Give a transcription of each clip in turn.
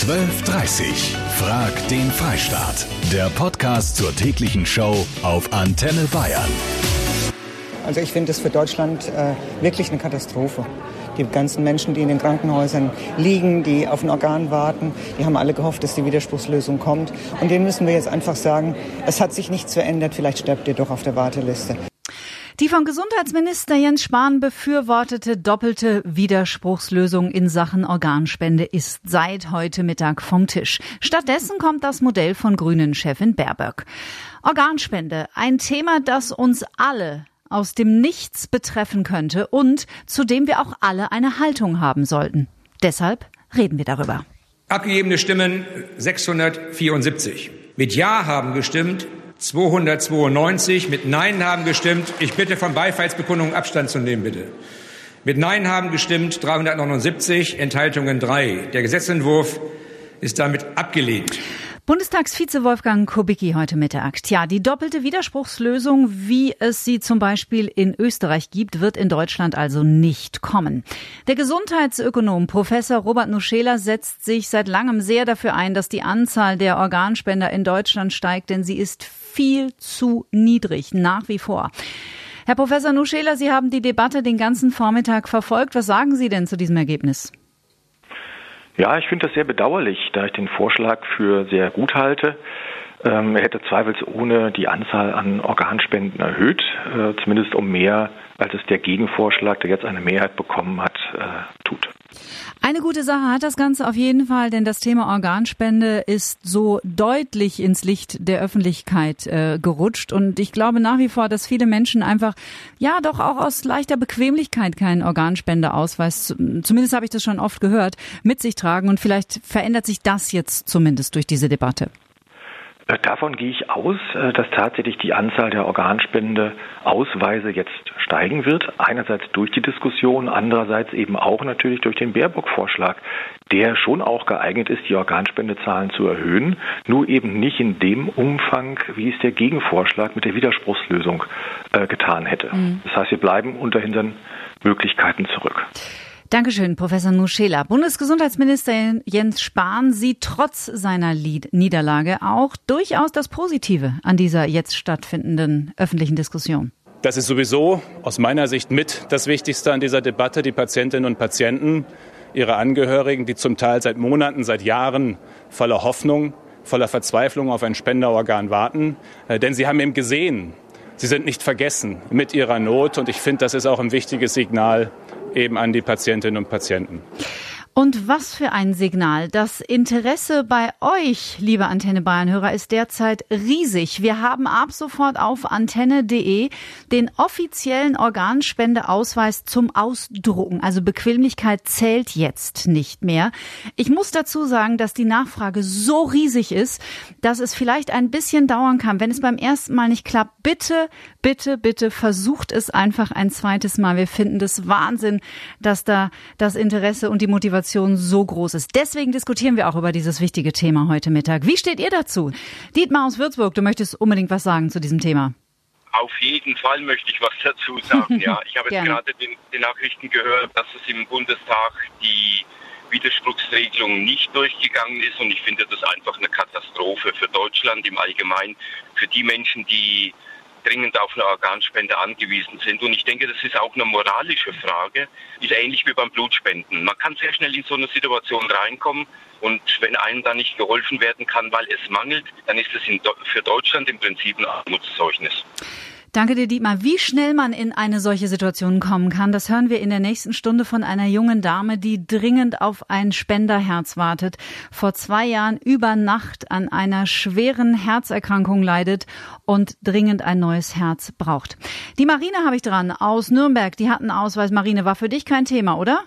12.30 Frag den Freistaat. Der Podcast zur täglichen Show auf Antenne Bayern. Also ich finde das für Deutschland äh, wirklich eine Katastrophe. Die ganzen Menschen, die in den Krankenhäusern liegen, die auf ein Organ warten, die haben alle gehofft, dass die Widerspruchslösung kommt. Und denen müssen wir jetzt einfach sagen, es hat sich nichts verändert, vielleicht sterbt ihr doch auf der Warteliste. Die vom Gesundheitsminister Jens Spahn befürwortete doppelte Widerspruchslösung in Sachen Organspende ist seit heute Mittag vom Tisch. Stattdessen kommt das Modell von Grünen-Chefin Baerböck. Organspende, ein Thema, das uns alle aus dem Nichts betreffen könnte und zu dem wir auch alle eine Haltung haben sollten. Deshalb reden wir darüber. Abgegebene Stimmen 674. Mit Ja haben gestimmt 292. Mit Nein haben gestimmt. Ich bitte von Beifallsbekundungen Abstand zu nehmen, bitte. Mit Nein haben gestimmt 379, Enthaltungen 3. Der Gesetzentwurf ist damit abgelehnt. Bundestagsvize Wolfgang Kubicki heute Mittag. Tja, die doppelte Widerspruchslösung, wie es sie zum Beispiel in Österreich gibt, wird in Deutschland also nicht kommen. Der Gesundheitsökonom Professor Robert Nuschela setzt sich seit langem sehr dafür ein, dass die Anzahl der Organspender in Deutschland steigt, denn sie ist viel zu niedrig, nach wie vor. Herr Professor Nuschela, Sie haben die Debatte den ganzen Vormittag verfolgt. Was sagen Sie denn zu diesem Ergebnis? Ja, ich finde das sehr bedauerlich, da ich den Vorschlag für sehr gut halte. Ähm, er hätte zweifelsohne die Anzahl an Organspenden erhöht, äh, zumindest um mehr, als es der Gegenvorschlag, der jetzt eine Mehrheit bekommen hat, äh, tut. Eine gute Sache hat das Ganze auf jeden Fall, denn das Thema Organspende ist so deutlich ins Licht der Öffentlichkeit äh, gerutscht. Und ich glaube nach wie vor, dass viele Menschen einfach, ja, doch auch aus leichter Bequemlichkeit keinen Organspendeausweis, zumindest habe ich das schon oft gehört, mit sich tragen. Und vielleicht verändert sich das jetzt zumindest durch diese Debatte. Äh, davon gehe ich aus, äh, dass tatsächlich die Anzahl der Organspende-Ausweise jetzt steigen wird. Einerseits durch die Diskussion, andererseits eben auch natürlich durch den Baerbock-Vorschlag, der schon auch geeignet ist, die Organspendezahlen zu erhöhen, nur eben nicht in dem Umfang, wie es der Gegenvorschlag mit der Widerspruchslösung äh, getan hätte. Mhm. Das heißt, wir bleiben unter unseren Möglichkeiten zurück. Dankeschön, Professor Nuschela. Bundesgesundheitsminister Jens Spahn sieht trotz seiner Niederlage auch durchaus das Positive an dieser jetzt stattfindenden öffentlichen Diskussion. Das ist sowieso aus meiner Sicht mit das Wichtigste an dieser Debatte, die Patientinnen und Patienten, ihre Angehörigen, die zum Teil seit Monaten, seit Jahren voller Hoffnung, voller Verzweiflung auf ein Spenderorgan warten. Äh, denn sie haben eben gesehen, sie sind nicht vergessen mit ihrer Not. Und ich finde, das ist auch ein wichtiges Signal eben an die Patientinnen und Patienten. Und was für ein Signal. Das Interesse bei euch, liebe Antenne Bayern-Hörer, ist derzeit riesig. Wir haben ab sofort auf antenne.de den offiziellen Organspendeausweis zum Ausdrucken. Also Bequemlichkeit zählt jetzt nicht mehr. Ich muss dazu sagen, dass die Nachfrage so riesig ist, dass es vielleicht ein bisschen dauern kann. Wenn es beim ersten Mal nicht klappt, bitte, bitte, bitte versucht es einfach ein zweites Mal. Wir finden das Wahnsinn, dass da das Interesse und die Motivation Motivation so groß ist. Deswegen diskutieren wir auch über dieses wichtige Thema heute Mittag. Wie steht ihr dazu? Dietmar aus Würzburg, du möchtest unbedingt was sagen zu diesem Thema. Auf jeden Fall möchte ich was dazu sagen. Ja, ich habe jetzt gerade den, den Nachrichten gehört, dass es im Bundestag die Widerspruchsregelung nicht durchgegangen ist und ich finde das einfach eine Katastrophe für Deutschland im Allgemeinen, für die Menschen, die dringend auf eine Organspende angewiesen sind. Und ich denke, das ist auch eine moralische Frage, ist ähnlich wie beim Blutspenden. Man kann sehr schnell in so eine Situation reinkommen und wenn einem da nicht geholfen werden kann, weil es mangelt, dann ist es für Deutschland im Prinzip ein Armutszeugnis. Danke dir, Dietmar. Wie schnell man in eine solche Situation kommen kann, das hören wir in der nächsten Stunde von einer jungen Dame, die dringend auf ein Spenderherz wartet. Vor zwei Jahren über Nacht an einer schweren Herzerkrankung leidet und dringend ein neues Herz braucht. Die Marine habe ich dran aus Nürnberg. Die hat einen Ausweis. Marine, war für dich kein Thema, oder?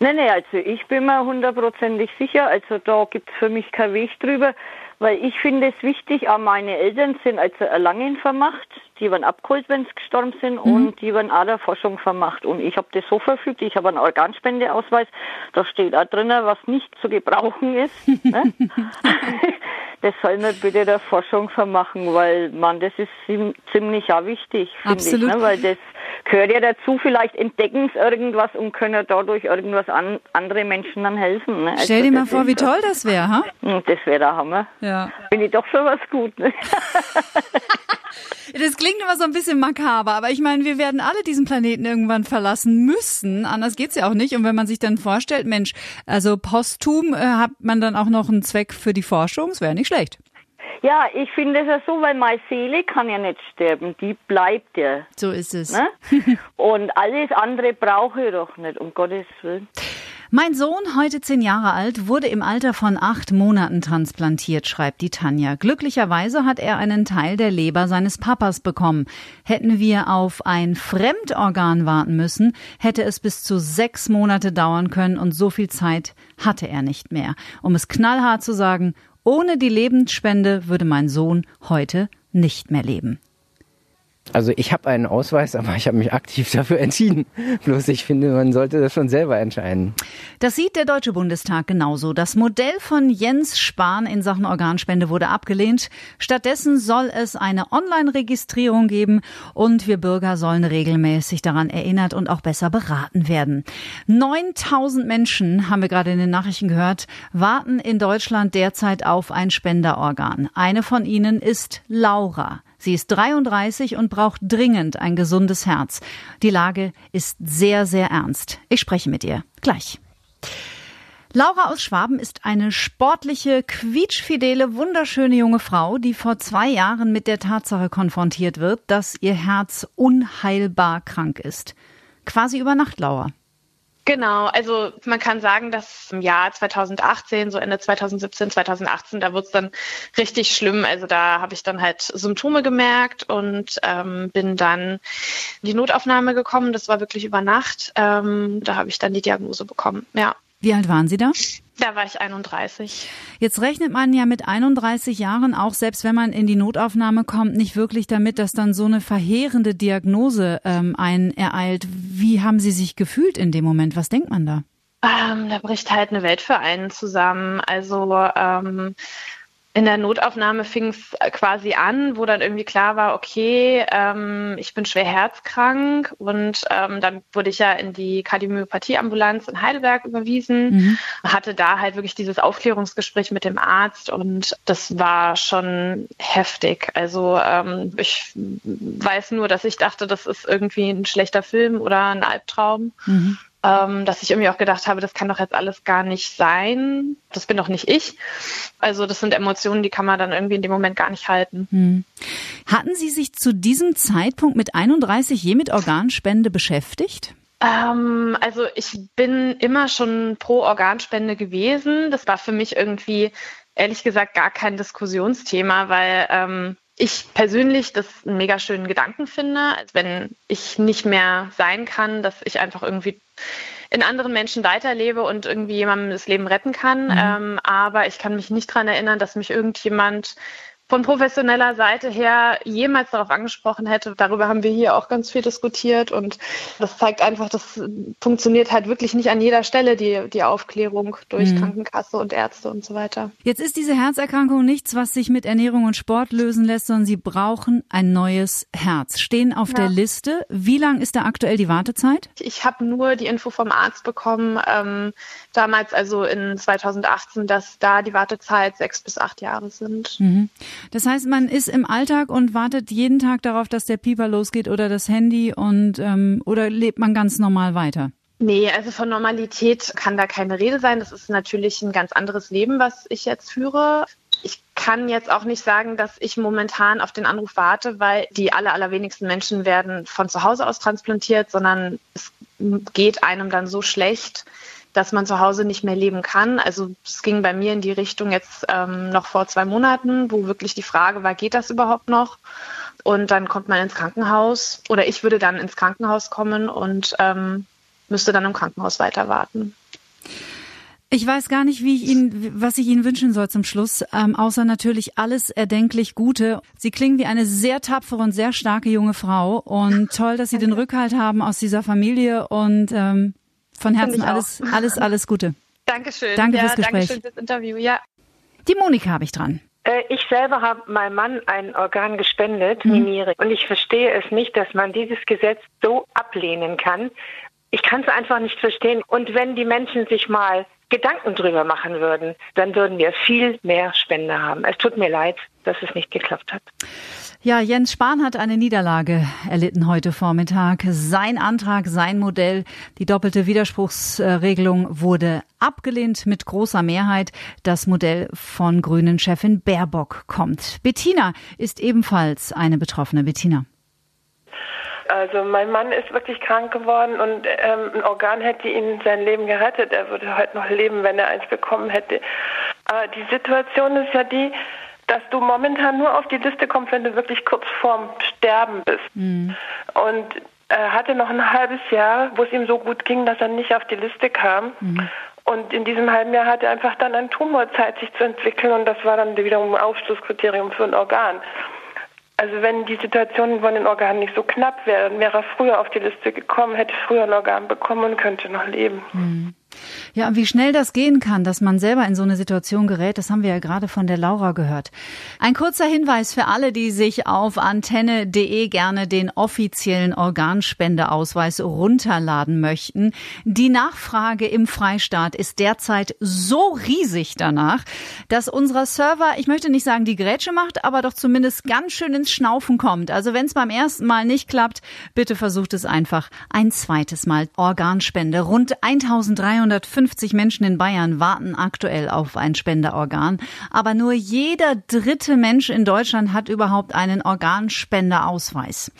Nein, nein, also ich bin mir hundertprozentig sicher. Also da gibt es für mich keinen Weg drüber. Weil ich finde es wichtig, auch meine Eltern sind also Erlangen vermacht, die werden abgeholt, wenn sie gestorben sind mhm. und die werden auch der Forschung vermacht. Und ich habe das so verfügt, ich habe einen Organspendeausweis, da steht auch drin, was nicht zu gebrauchen ist. ne? das soll mir bitte der Forschung vermachen, weil man, das ist ziemlich auch wichtig, finde ich, ne? weil das gehört ja dazu, vielleicht entdecken sie irgendwas und können dadurch irgendwas an andere Menschen dann helfen. Ne? Stell also dir mal vor, wie toll das wäre, ha? Hm, das wäre der Hammer. Ja. Bin ich doch für was gut. Ne? Das klingt immer so ein bisschen makaber, aber ich meine, wir werden alle diesen Planeten irgendwann verlassen müssen. Anders geht's ja auch nicht. Und wenn man sich dann vorstellt, Mensch, also posthum äh, hat man dann auch noch einen Zweck für die Forschung, das wäre nicht schlecht. Ja, ich finde es ja so, weil meine Seele kann ja nicht sterben, die bleibt ja. So ist es. Ne? Und alles andere brauche ich doch nicht, um Gottes Willen. Mein Sohn, heute zehn Jahre alt, wurde im Alter von acht Monaten transplantiert, schreibt die Tanja. Glücklicherweise hat er einen Teil der Leber seines Papas bekommen. Hätten wir auf ein Fremdorgan warten müssen, hätte es bis zu sechs Monate dauern können und so viel Zeit hatte er nicht mehr. Um es knallhart zu sagen, ohne die Lebensspende würde mein Sohn heute nicht mehr leben. Also ich habe einen Ausweis, aber ich habe mich aktiv dafür entschieden. Bloß ich finde, man sollte das schon selber entscheiden. Das sieht der Deutsche Bundestag genauso. Das Modell von Jens Spahn in Sachen Organspende wurde abgelehnt. Stattdessen soll es eine Online-Registrierung geben und wir Bürger sollen regelmäßig daran erinnert und auch besser beraten werden. 9000 Menschen, haben wir gerade in den Nachrichten gehört, warten in Deutschland derzeit auf ein Spenderorgan. Eine von ihnen ist Laura. Sie ist 33 und braucht dringend ein gesundes Herz. Die Lage ist sehr, sehr ernst. Ich spreche mit ihr gleich. Laura aus Schwaben ist eine sportliche, quietschfidele, wunderschöne junge Frau, die vor zwei Jahren mit der Tatsache konfrontiert wird, dass ihr Herz unheilbar krank ist. Quasi über Nacht, Laura. Genau, also man kann sagen, dass im Jahr 2018, so Ende 2017, 2018, da wurde es dann richtig schlimm. Also da habe ich dann halt Symptome gemerkt und ähm, bin dann in die Notaufnahme gekommen. Das war wirklich über Nacht. Ähm, da habe ich dann die Diagnose bekommen, ja. Wie alt waren Sie da? Da war ich 31. Jetzt rechnet man ja mit 31 Jahren auch, selbst wenn man in die Notaufnahme kommt, nicht wirklich damit, dass dann so eine verheerende Diagnose ähm, einen ereilt. Wie haben Sie sich gefühlt in dem Moment? Was denkt man da? Ähm, da bricht halt eine Welt für einen zusammen. Also ähm, in der Notaufnahme fing es quasi an, wo dann irgendwie klar war, okay, ähm, ich bin schwer herzkrank und ähm, dann wurde ich ja in die Kardiomyopathie-Ambulanz in Heidelberg überwiesen, mhm. hatte da halt wirklich dieses Aufklärungsgespräch mit dem Arzt und das war schon heftig. Also ähm, ich weiß nur, dass ich dachte, das ist irgendwie ein schlechter Film oder ein Albtraum. Mhm ähm, dass ich irgendwie auch gedacht habe, das kann doch jetzt alles gar nicht sein. Das bin doch nicht ich. Also das sind Emotionen, die kann man dann irgendwie in dem Moment gar nicht halten. Hm. Hatten Sie sich zu diesem Zeitpunkt mit 31 je mit Organspende beschäftigt? Ähm, also ich bin immer schon pro Organspende gewesen. Das war für mich irgendwie ehrlich gesagt gar kein Diskussionsthema, weil ähm, ich persönlich das einen mega schönen Gedanken finde, als wenn ich nicht mehr sein kann, dass ich einfach irgendwie in anderen Menschen weiterlebe und irgendwie jemandem das Leben retten kann. Mhm. Ähm, aber ich kann mich nicht daran erinnern, dass mich irgendjemand von professioneller Seite her jemals darauf angesprochen hätte. Darüber haben wir hier auch ganz viel diskutiert und das zeigt einfach, das funktioniert halt wirklich nicht an jeder Stelle, die, die Aufklärung durch mhm. Krankenkasse und Ärzte und so weiter. Jetzt ist diese Herzerkrankung nichts, was sich mit Ernährung und Sport lösen lässt, sondern Sie brauchen ein neues Herz. Stehen auf ja. der Liste. Wie lang ist da aktuell die Wartezeit? Ich habe nur die Info vom Arzt bekommen, ähm, damals also in 2018, dass da die Wartezeit sechs bis acht Jahre sind. Mhm. Das heißt, man ist im Alltag und wartet jeden Tag darauf, dass der Pieper losgeht oder das Handy und ähm, oder lebt man ganz normal weiter? Nee, also von Normalität kann da keine Rede sein. Das ist natürlich ein ganz anderes Leben, was ich jetzt führe. Ich kann jetzt auch nicht sagen, dass ich momentan auf den Anruf warte, weil die aller, allerwenigsten Menschen werden von zu Hause aus transplantiert, sondern es geht einem dann so schlecht, dass man zu Hause nicht mehr leben kann. Also es ging bei mir in die Richtung jetzt ähm, noch vor zwei Monaten, wo wirklich die Frage war, geht das überhaupt noch? Und dann kommt man ins Krankenhaus oder ich würde dann ins Krankenhaus kommen und ähm, müsste dann im Krankenhaus weiter warten. Ich weiß gar nicht, wie ich Ihnen, was ich Ihnen wünschen soll zum Schluss, ähm, außer natürlich alles erdenklich Gute. Sie klingen wie eine sehr tapfere und sehr starke junge Frau und toll, dass Sie den Rückhalt haben aus dieser Familie und ähm, von Herzen alles, alles, alles Gute. Dankeschön. Danke ja, fürs Gespräch. Dankeschön fürs Interview, ja. Die Monika habe ich dran. Äh, ich selber habe meinem Mann ein Organ gespendet, mhm. die Niere. Und ich verstehe es nicht, dass man dieses Gesetz so ablehnen kann. Ich kann es einfach nicht verstehen. Und wenn die Menschen sich mal Gedanken drüber machen würden, dann würden wir viel mehr Spender haben. Es tut mir leid, dass es nicht geklappt hat. Ja, Jens Spahn hat eine Niederlage erlitten heute Vormittag. Sein Antrag, sein Modell, die doppelte Widerspruchsregelung wurde abgelehnt mit großer Mehrheit. Das Modell von Grünen Chefin Baerbock kommt. Bettina ist ebenfalls eine Betroffene. Bettina. Also mein Mann ist wirklich krank geworden und ähm, ein Organ hätte ihn sein Leben gerettet. Er würde heute noch leben, wenn er eins bekommen hätte. Aber die Situation ist ja die, dass du momentan nur auf die Liste kommst, wenn du wirklich kurz vorm Sterben bist. Mhm. Und er hatte noch ein halbes Jahr, wo es ihm so gut ging, dass er nicht auf die Liste kam. Mhm. Und in diesem halben Jahr hat er einfach dann ein Tumor Zeit, sich zu entwickeln und das war dann wiederum ein Ausschlusskriterium für ein Organ. Also wenn die Situation von den Organen nicht so knapp wäre, dann wäre er früher auf die Liste gekommen, hätte früher ein Organ bekommen und könnte noch leben. Mhm. Ja, und wie schnell das gehen kann, dass man selber in so eine Situation gerät, das haben wir ja gerade von der Laura gehört. Ein kurzer Hinweis für alle, die sich auf antenne.de gerne den offiziellen Organspendeausweis runterladen möchten. Die Nachfrage im Freistaat ist derzeit so riesig danach, dass unser Server, ich möchte nicht sagen die Grätsche macht, aber doch zumindest ganz schön ins Schnaufen kommt. Also wenn es beim ersten Mal nicht klappt, bitte versucht es einfach ein zweites Mal. Organspende. Rund 1350 150 Menschen in Bayern warten aktuell auf ein Spenderorgan, aber nur jeder dritte Mensch in Deutschland hat überhaupt einen Organspenderausweis.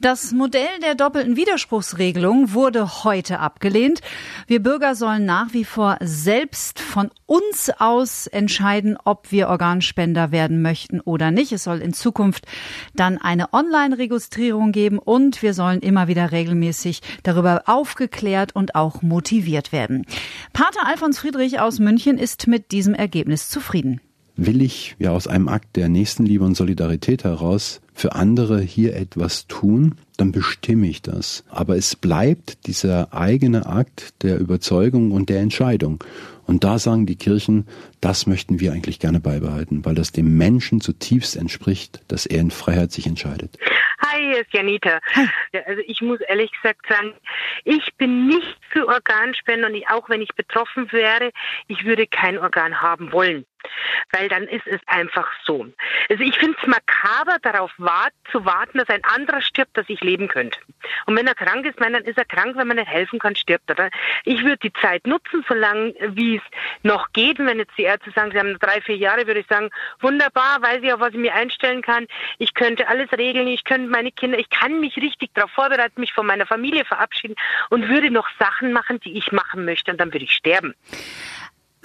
Das Modell der doppelten Widerspruchsregelung wurde heute abgelehnt. Wir Bürger sollen nach wie vor selbst von uns aus entscheiden, ob wir Organspender werden möchten oder nicht. Es soll in Zukunft dann eine Online-Registrierung geben und wir sollen immer wieder regelmäßig darüber aufgeklärt und auch motiviert werden. Pater Alfons Friedrich aus München ist mit diesem Ergebnis zufrieden. Will ich ja aus einem Akt der Nächstenliebe und Solidarität heraus für andere hier etwas tun, dann bestimme ich das. Aber es bleibt dieser eigene Akt der Überzeugung und der Entscheidung. Und da sagen die Kirchen, das möchten wir eigentlich gerne beibehalten, weil das dem Menschen zutiefst entspricht, dass er in Freiheit sich entscheidet. Hi, hier ist Janita. Also ich muss ehrlich gesagt sagen, ich bin nicht für Organspende und auch wenn ich betroffen wäre, ich würde kein Organ haben wollen. Weil dann ist es einfach so. Also ich finde es makaber, darauf wart, zu warten, dass ein anderer stirbt, dass ich leben könnte. Und wenn er krank ist, meine, dann ist er krank, wenn man nicht helfen kann, stirbt er. Ich würde die Zeit nutzen, solange wie es noch geht. Und wenn jetzt die Ärzte sagen, sie haben drei, vier Jahre, würde ich sagen, wunderbar, weiß ich, auf was ich mir einstellen kann. Ich könnte alles regeln, ich könnte meine Kinder, ich kann mich richtig darauf vorbereiten, mich von meiner Familie verabschieden und würde noch Sachen machen, die ich machen möchte und dann würde ich sterben.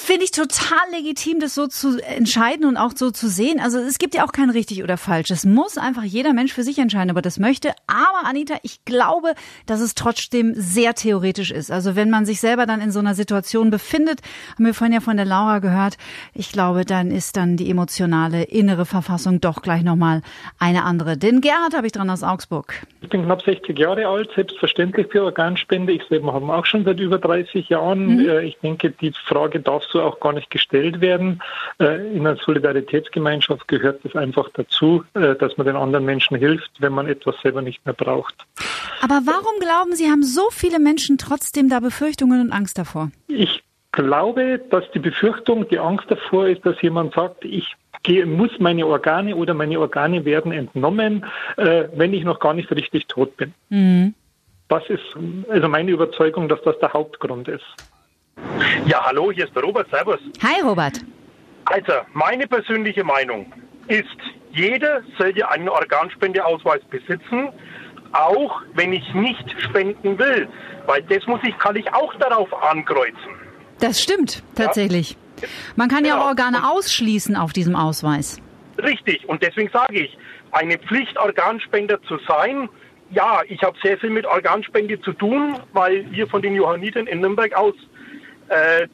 Finde ich total legitim, das so zu entscheiden und auch so zu sehen. Also es gibt ja auch kein richtig oder falsch. Es muss einfach jeder Mensch für sich entscheiden, ob er das möchte. Aber Anita, ich glaube, dass es trotzdem sehr theoretisch ist. Also wenn man sich selber dann in so einer Situation befindet, haben wir vorhin ja von der Laura gehört, ich glaube, dann ist dann die emotionale innere Verfassung doch gleich nochmal eine andere. Den Gerhard habe ich dran aus Augsburg. Ich bin knapp 60 Jahre alt, selbstverständlich für Organspende. Ich selber habe auch schon seit über 30 Jahren. Mhm. Äh, ich denke, die Frage darf so auch gar nicht gestellt werden. Äh, in einer Solidaritätsgemeinschaft gehört es einfach dazu, äh, dass man den anderen Menschen hilft, wenn man etwas selber nicht mehr braucht. Aber warum glauben Sie, haben so viele Menschen trotzdem da Befürchtungen und Angst davor? Ich glaube, dass die Befürchtung, die Angst davor ist, dass jemand sagt, ich muss meine Organe oder meine Organe werden entnommen, äh, wenn ich noch gar nicht richtig tot bin. Mhm. Das ist also meine Überzeugung, dass das der Hauptgrund ist. Ja, hallo, hier ist der Robert. Servus. Hi, Robert. Also, meine persönliche Meinung ist, jeder sollte einen Organspendeausweis besitzen, auch wenn ich nicht spenden will. Weil das muss ich, kann ich auch darauf ankreuzen. Das stimmt, tatsächlich. Ja? Man kann genau. ja auch Organe ausschließen auf diesem Ausweis. Richtig, und deswegen sage ich, eine Pflicht, Organspender zu sein, ja, ich habe sehr viel mit Organspende zu tun, weil wir von den Johannitern in Nürnberg aus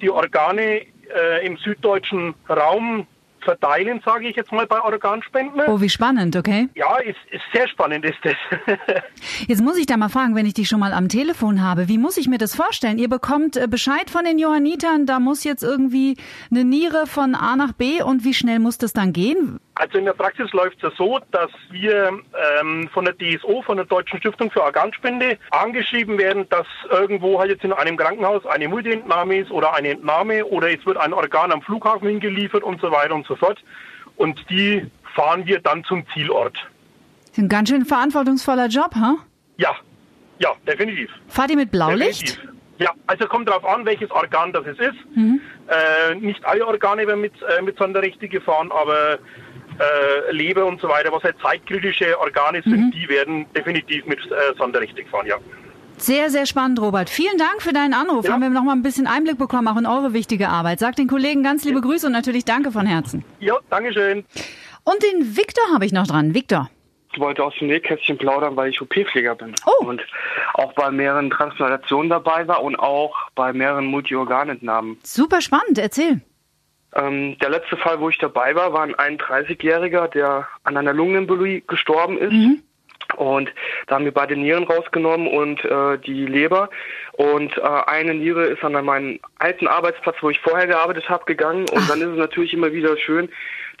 die Organe äh, im süddeutschen Raum verteilen, sage ich jetzt mal bei Organspenden. Oh, wie spannend, okay. Ja, ist, ist sehr spannend ist das. jetzt muss ich da mal fragen, wenn ich dich schon mal am Telefon habe, wie muss ich mir das vorstellen? Ihr bekommt äh, Bescheid von den Johannitern, da muss jetzt irgendwie eine Niere von A nach B und wie schnell muss das dann gehen? Also in der Praxis läuft es ja so, dass wir ähm, von der DSO, von der Deutschen Stiftung für Organspende, angeschrieben werden, dass irgendwo halt jetzt in einem Krankenhaus eine Multientnahme ist oder eine Entnahme oder es wird ein Organ am Flughafen hingeliefert und so weiter und so fort. Und die fahren wir dann zum Zielort. Das ist ein ganz schön verantwortungsvoller Job, ha? Huh? Ja, ja, definitiv. Fahrt ihr mit Blaulicht? Definitiv. Ja, also kommt darauf an, welches Organ das es ist. Mhm. Äh, nicht alle Organe werden mit, äh, mit Sonderrechte gefahren, aber äh, Leber und so weiter, was halt zeitkritische Organe sind, mhm. die werden definitiv mit äh, Sonderrechte gefahren, ja. Sehr, sehr spannend, Robert. Vielen Dank für deinen Anruf. Ja. Haben wir noch mal ein bisschen Einblick bekommen, auch in eure wichtige Arbeit. Sag den Kollegen ganz liebe ja. Grüße und natürlich danke von Herzen. Ja, Dankeschön. Und den Victor habe ich noch dran. Victor. Ich wollte aus dem Nähkästchen plaudern, weil ich OP-Pfleger bin. Oh. Und auch bei mehreren Transplantationen dabei war und auch bei mehreren Multiorganentnahmen. Super spannend, erzähl. Ähm, der letzte Fall, wo ich dabei war, war ein 31-Jähriger, der an einer Lungenembolie gestorben ist. Mhm. Und da haben wir beide Nieren rausgenommen und äh, die Leber. Und äh, eine Niere ist an meinen alten Arbeitsplatz, wo ich vorher gearbeitet habe, gegangen. Und Ach. dann ist es natürlich immer wieder schön,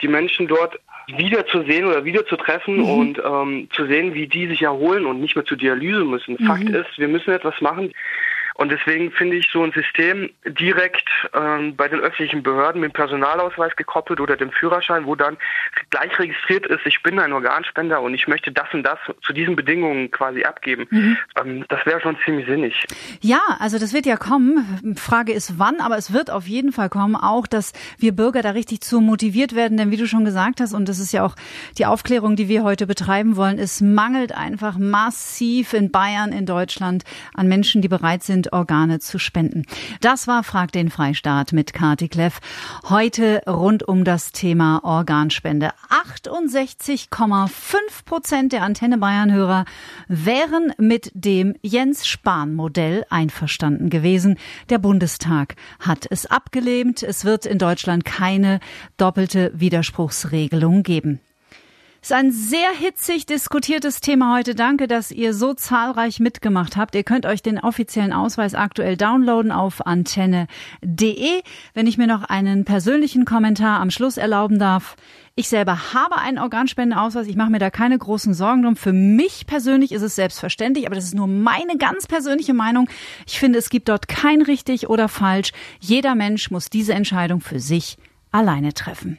die Menschen dort wieder zu sehen oder wieder zu treffen mhm. und ähm, zu sehen, wie die sich erholen und nicht mehr zur Dialyse müssen. Mhm. Fakt ist, wir müssen etwas machen. Und deswegen finde ich so ein System direkt ähm, bei den öffentlichen Behörden mit dem Personalausweis gekoppelt oder dem Führerschein, wo dann gleich registriert ist, ich bin ein Organspender und ich möchte das und das zu diesen Bedingungen quasi abgeben. Mhm. Ähm, das wäre schon ziemlich sinnig. Ja, also das wird ja kommen. Frage ist wann, aber es wird auf jeden Fall kommen, auch dass wir Bürger da richtig zu motiviert werden, denn wie du schon gesagt hast, und das ist ja auch die Aufklärung, die wir heute betreiben wollen, es mangelt einfach massiv in Bayern, in Deutschland an Menschen, die bereit sind, sind, Organe zu spenden. Das war Frag den Freistaat mit Kati Kleff. Heute rund um das Thema Organspende. 68,5 Prozent der Antenne Bayern Hörer wären mit dem Jens Spahn Modell einverstanden gewesen. Der Bundestag hat es abgelehnt. Es wird in Deutschland keine doppelte Widerspruchsregelung geben. Ist ein sehr hitzig diskutiertes Thema heute. Danke, dass ihr so zahlreich mitgemacht habt. Ihr könnt euch den offiziellen Ausweis aktuell downloaden auf antenne.de. Wenn ich mir noch einen persönlichen Kommentar am Schluss erlauben darf. Ich selber habe einen Organspendeausweis. Ich mache mir da keine großen Sorgen drum. Für mich persönlich ist es selbstverständlich, aber das ist nur meine ganz persönliche Meinung. Ich finde, es gibt dort kein richtig oder falsch. Jeder Mensch muss diese Entscheidung für sich alleine treffen.